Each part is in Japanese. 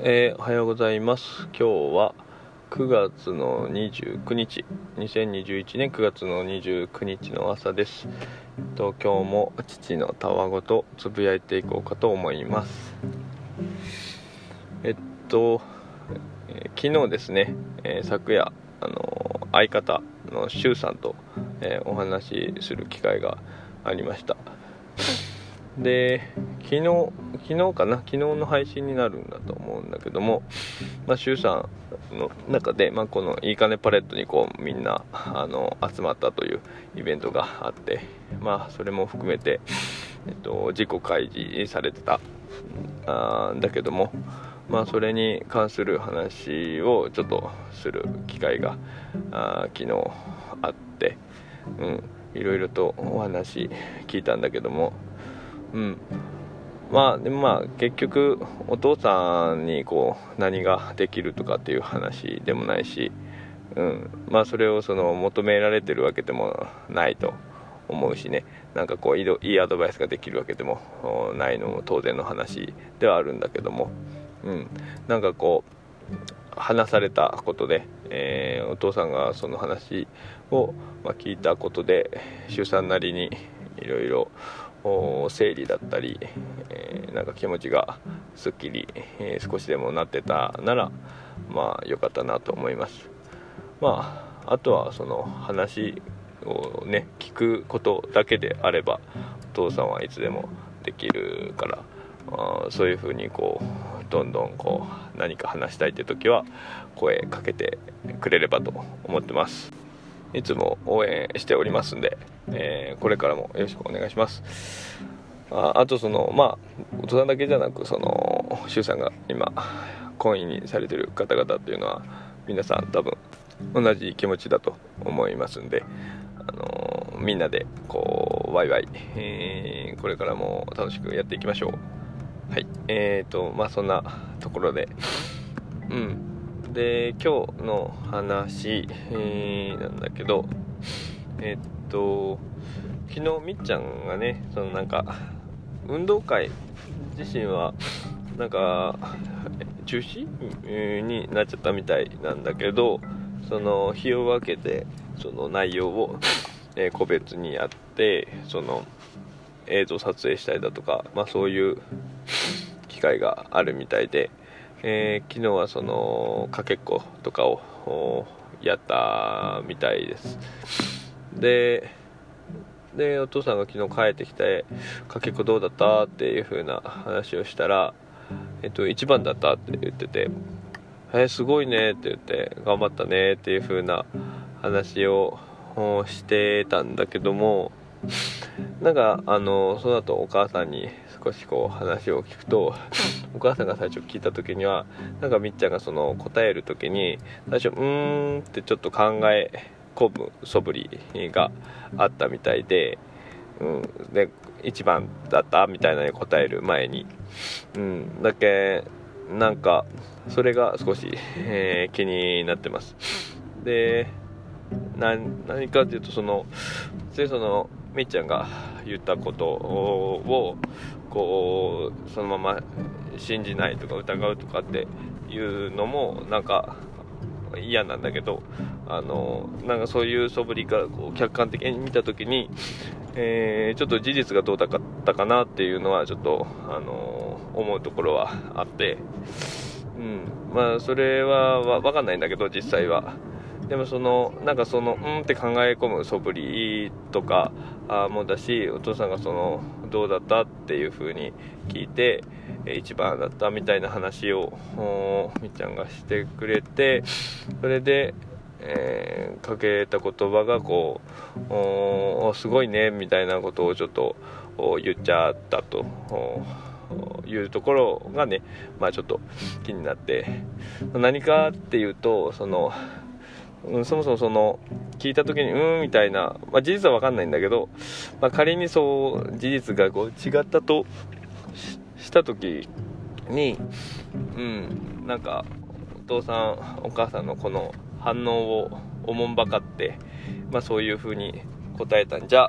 えーおはようございます。今日は9月の29日。2021年9月の29日の朝です。えっと今日も父のたわごとつぶやいていこうかと思います。えっと、えー昨日ですね、えー昨夜あのー相方のしゅうさんと、えーお話しする機会がありました。で昨日昨日かな？昨日の配信になるんだと思うんだけどもまあ周さんの中で、まあ、このいいかねパレットにこうみんなあの集まったというイベントがあってまあそれも含めて、えっと、自己開示されてたあーだけどもまあそれに関する話をちょっとする機会があ昨日あってうんいろいろとお話聞いたんだけどもうん。まあでもまあ結局お父さんにこう何ができるとかっていう話でもないし、うん、まあそれをその求められてるわけでもないと思うしね。なんかこういいアドバイスができるわけでもないのも当然の話ではあるんだけども、うん、なんかこう話されたことで、えーお父さんがその話を、ま、聞いたことで周さんなりにいろいろ整理だったり、えーなんか気持ちがすっきり、えー少しでもなってたならまあ良かったなと思います。まああとはその話をね聞くことだけであればお父さんはいつでもできるからあそういう風にこうどんどんこう何か話したいって時は声かけてくれればと思ってます。いつも応援しておりますんで、えーこれからもよろしくお願いします。ああとそのまあ大人だけじゃなくその周さんが今婚姻にされてる方々っていうのは皆さん多分同じ気持ちだと思いますんで、あのーみんなでこうワイワイ、えーこれからも楽しくやっていきましょう。はい。えーとまあそんなところでで今日の話、えーなんだけどえっと昨日みっちゃんがねそのなんか運動会自身はなんか中止？になっちゃったみたいなんだけどその日を分けてその内容を、え個別にやってその映像撮影したりだとか、まあ、そういう機会があるみたいで、えー昨日はそのかけっことかをやったみたいですででお父さんが昨日帰ってきて「かけっこどうだった?」っていう風な話をしたら「えっと1番だった」って言ってて「えーすごいね」って言って「頑張ったね」っていう風な話をしてたんだけどもなんかあのその後お母さんに少しこう話を聞くとお母さんが最初聞いた時にはなんかみっちゃんがその答える時に最初「うーん」ってちょっと考え込む素振りがあったみたいで、うん、で1番だったみたいなのに答える前に、うん、だけなんかそれが少し、えー気になってます。でな何かっていうとそのついそのみっちゃんが言ったことをこうそのまま信じないとか疑うとかっていうのもなんか嫌なんだけどあのなんかそういう素振りからこう客観的に見た時に、えーちょっと事実がどうだったかなっていうのはちょっとあの思うところはあって、うん、まあそれは分かんないんだけど実際は。でもそのなんかそのうんって考え込む素振りとかあもだしお父さんがそのどうだったっていう風に聞いて一番だったみたいな話をみっちゃんがしてくれてそれで、えーかけた言葉がこうおすごいねみたいなことをちょっと言っちゃったというところがねまあちょっと気になって。何かっていうとそのうん、そもそもその聞いた時にうんみたいな、まあ、事実は分かんないんだけど、まあ、仮にそう事実がこう違ったとしした時にうんなんかお父さんお母さんのこの反応をおもんばかって、まあ、そういう風に答えたんじゃ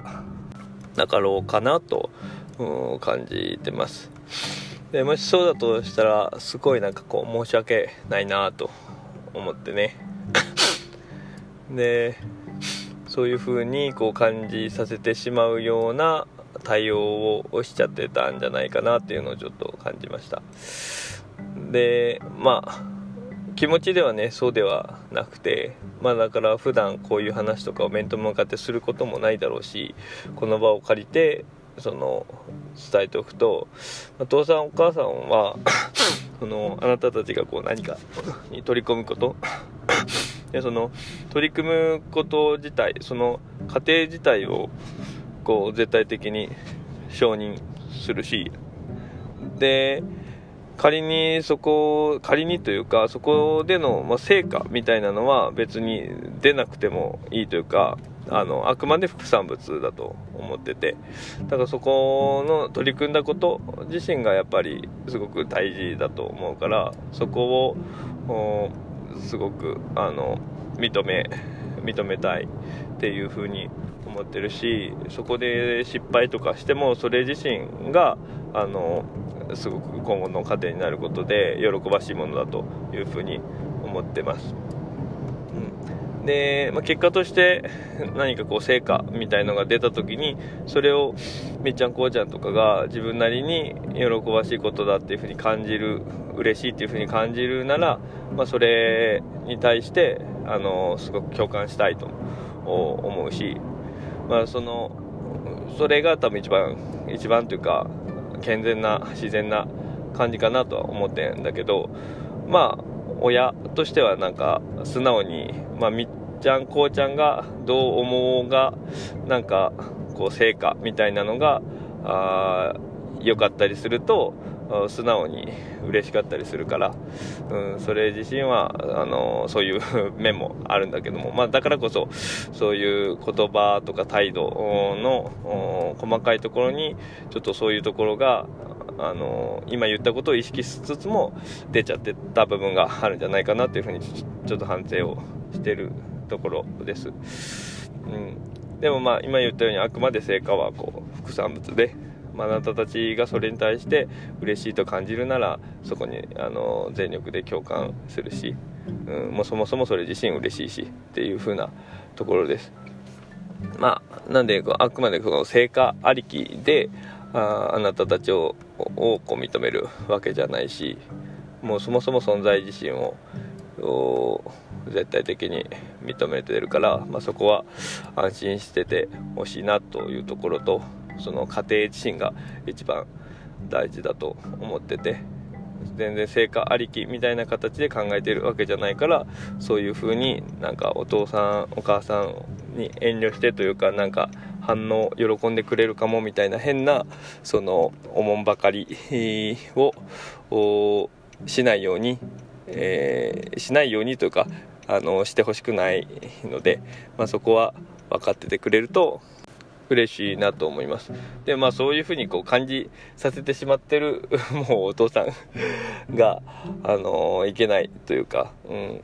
なかろうかなと、うん、感じてます。でもしそうだとしたらすごいなんかこう申し訳ないなと思ってね。でそういう風にこう感じさせてしまうような対応をしちゃってたんじゃないかなっていうのをちょっと感じました。でまあ気持ちではねそうではなくてまあだから普段こういう話とかを面と向かってすることもないだろうしこの場を借りてその伝えておくとお父さんお母さんは そのあなたたちがこう何かに取り込むことでその取り組むこと自体その過程自体をこう絶対的に承認するしで仮にそこ仮にというかそこでの、ま成果みたいなのは別に出なくてもいいというかあのあくまで副産物だと思ってて。だからそこの取り組んだこと自身がやっぱりすごく大事だと思うからそこをすごくあの認め認めたいっていうふうに思ってるしそこで失敗とかしてもそれ自身があのすごく今後の糧になることで喜ばしいものだというふうに思ってます。うん、で、まあ、結果として何かこう成果みたいのが出た時にそれをみっちゃんこうちゃんとかが自分なりに喜ばしいことだっていうふうに感じる嬉しいっていうふうに感じるなら、まあ、それに対してあのすごく共感したいと思うし、まあ、そのそれが多分一番一番というか健全な自然な感じかなとは思ってんだけどまあ親としてはなんか素直に、まあ、みっちゃんこうちゃんがどう思うがなんかこう成果みたいなのが良かったりすると素直に嬉しかったりするから、うん、それ自身はあのそういう 面もあるんだけども、まあ、だからこそそういう言葉とか態度の細かいところにちょっとそういうところがあの今言ったことを意識しつつも出ちゃってた部分があるんじゃないかなというふうにちょっと反省をしてるところです、うん、でもまあ今言ったようにあくまで成果はこう副産物でまあなたたちがそれに対して嬉しいと感じるならそこにあの全力で共感するし、うん、もうそもそもそれ自身嬉しいしっていう風なところです。まあなんであくまでこの成果ありきでああなたたちををこう認めるわけじゃないしもうそもそも存在自身を絶対的に認めてるから、まあ、そこは安心しててほしいなというところとその家庭自身が一番大事だと思ってて全然成果ありきみたいな形で考えてるわけじゃないからそういう風になんかお父さんお母さんに遠慮してというかなんか反応喜んでくれるかもみたいな変なそのおもんばかりをしないように、えー、しないようにというかあのしてほしくないので、まあ、そこは分かっててくれると嬉しいなと思います。でまあそういうふうにこう感じさせてしまってる もうお父さんがあのいけないというか、うん、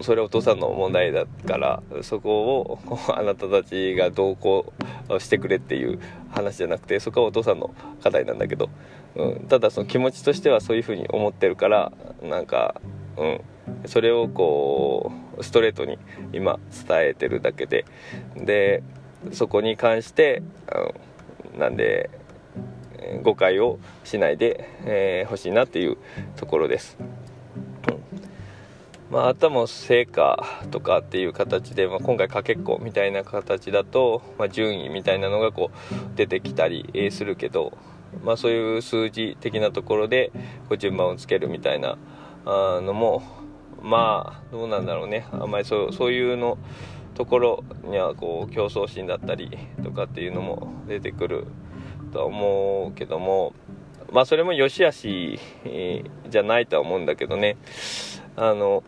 それはお父さんの問題だからそこを あなたたちが同行してくれっていう話じゃなくてそこはお父さんの課題なんだけど、うん、ただその気持ちとしてはそういうふうに思ってるからなんかうんそれをこうストレートに今伝えてるだけで。でそこに関して、うん、なんで誤解をしないでほ、えー、しいなっていうところです。まあ、あとも成果とかっていう形で、まあ、今回かけっこみたいな形だと、まあ、順位みたいなのがこう出てきたりするけど、まあ、そういう数字的なところでこう順番をつけるみたいなあのもまあどうなんだろうねあんまりそうそういうのところにはこう競争心だったりとかっていうのも出てくるとは思うけどもまあそれも良し悪しじゃないとは思うんだけどね。あの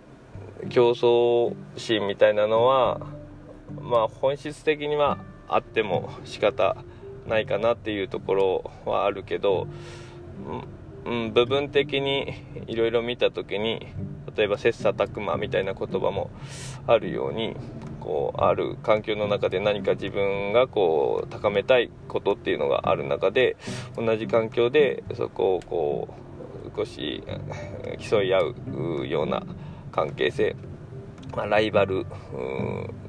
競争心みたいなのはまあ本質的にはあっても仕方ないかなっていうところはあるけど、うん、部分的にいろいろ見た時に例えば切磋琢磨みたいな言葉もあるようにこうある環境の中で何か自分がこう高めたいことっていうのがある中で同じ環境でそこをこう少し競い合うような関係性、まあ、ライバル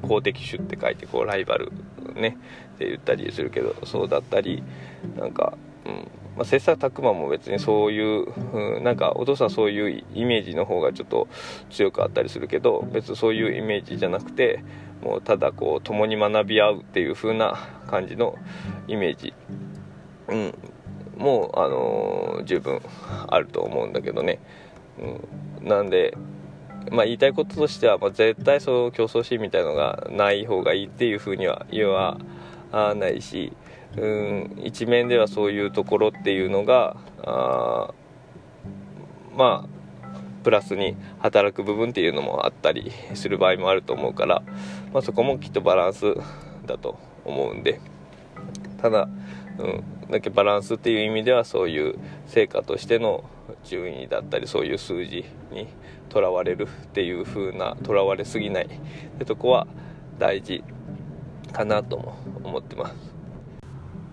公的種って書いてこうライバルねって言ったりするけどそうだったりなんか、うんまあ、切磋琢磨も別にそういう、うん、なんかお父さんそういうイメージの方がちょっと強くあったりするけど別にそういうイメージじゃなくてもうただこう共に学び合うっていう風な感じのイメージ、うん、もう、あのー、十分あると思うんだけどね、うん、なんでまあ、言いたいこととしては、まあ、絶対そう競争心みたいのがない方がいいっていうふうには言わないし、うん一面ではそういうところっていうのがあまあプラスに働く部分っていうのもあったりする場合もあると思うから、まあ、そこもきっとバランスだと思うんで。ただ、うん、だけバランスっていう意味ではそういう成果としての順位だったりそういう数字にとらわれるっていう風なとらわれすぎないってとこは大事かなとも思ってます。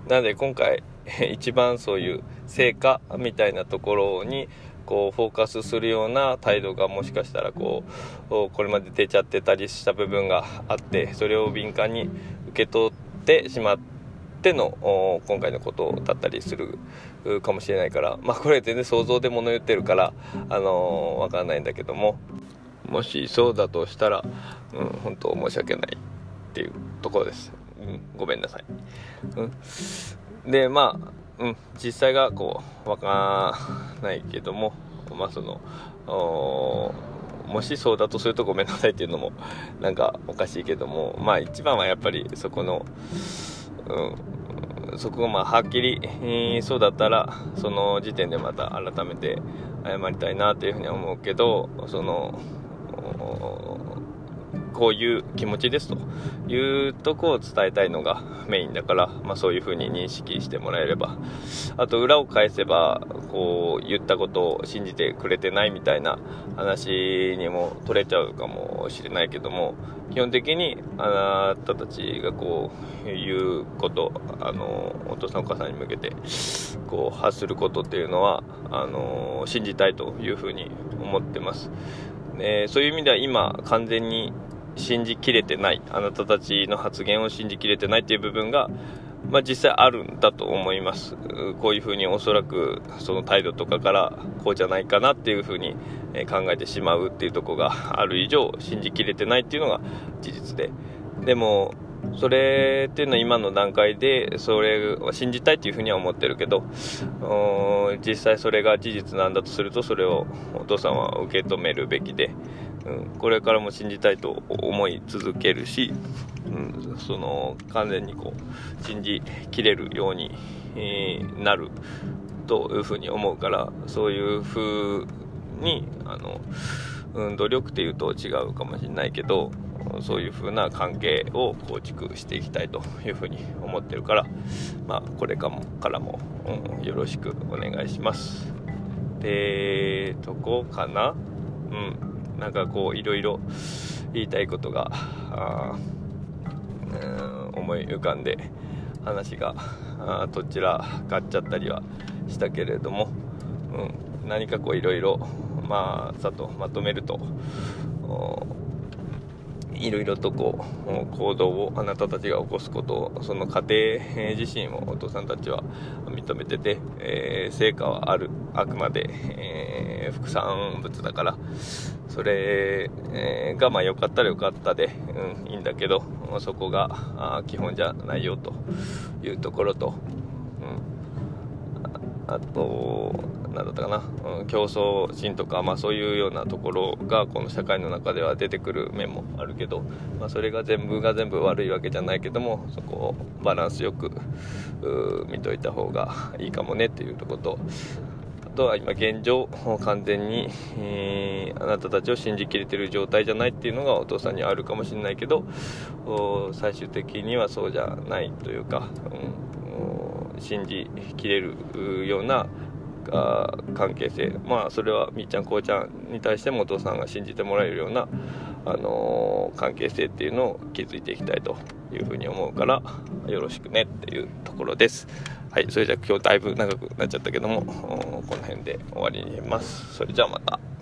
なので今回 一番そういう成果みたいなところにこうフォーカスするような態度がもしかしたらこうこれまで出ちゃってたりした部分があってそれを敏感に受け取ってしまっての今回のことだったりするかもしれないからまあこれ全然想像で物言ってるからあの、わかんないんだけどももしそうだとしたら、うん、本当申し訳ないっていうところです。うん、ごめんなさい。うん、で、まあ、うん、実際がこう、わからないけども、まあその、もしそうだとするとごめんなさいっていうのもなんかおかしいけどもまあ一番はやっぱりそこの、うん、そこがまあはっきり、えー、そうだったらその時点でまた改めて謝りたいなというふうには思うけどそのこういう気持ちですというとこを伝えたいのがメインだから、まあ、そういう風に認識してもらえればあと裏を返せばこう言ったことを信じてくれてないみたいな話にも取れちゃうかもしれないけども基本的にあなたたちがこう言うことあのお父さんお母さんに向けてこう発することっていうのはあの信じたいというふうに思ってます。えそういう意味では今完全に信じきれてないあなたたちの発言を信じきれてないっていう部分が、まあ、実際あるんだと思います。こういうふうにおそらくその態度とかからこうじゃないかなっていうふうに考えてしまうっていうとこがある以上信じきれてないっていうのが事実で。でもそれっていうのは今の段階でそれは信じたいっていうふうには思ってるけど実際それが事実なんだとするとそれをお父さんは受け止めるべきで。うん、これからも信じたいと思い続けるし、うん、その完全にこう信じきれるように、えー、なるというふうに思うからそういうふうにあの、うん、努力っていうと違うかもしれないけどそういう風な関係を構築していきたいというふうに思ってるから、まあ、これからも、うん、よろしくお願いします。でとこかな？うんなんかこういろいろ言いたいことが思い浮かんで話がどちらかっちゃったりはしたけれども、うん、何かこういろいろまあさとまとめるといろいろとこう行動をあなたたちが起こすことをその家庭自身をお父さんたちは認めてて、えー、成果はあるあくまで、えー、副産物だからそれ、えー、がまあ良かったら良かったで、うん、いいんだけどそこが基本じゃないよというところと、うん、あと何だったかな、うん、競争心とか、まあ、そういうようなところがこの社会の中では出てくる面もあるけど、まあ、それが全部が全部悪いわけじゃないけどもそこをバランスよく見といた方がいいかもねっていうとこと。あとは今現状完全に、えー、あなたたちを信じきれてる状態じゃないっていうのがお父さんにあるかもしれないけど最終的にはそうじゃないというか、うん、信じきれるようなあ関係性。まあそれはみーちゃんこうちゃんに対してもお父さんが信じてもらえるようなあのー、関係性っていうのを築いていきたいというふうに思うからよろしくねっていうところです。はいそれじゃあ今日だいぶ長くなっちゃったけどもこの辺で終わりにします。それじゃあまた。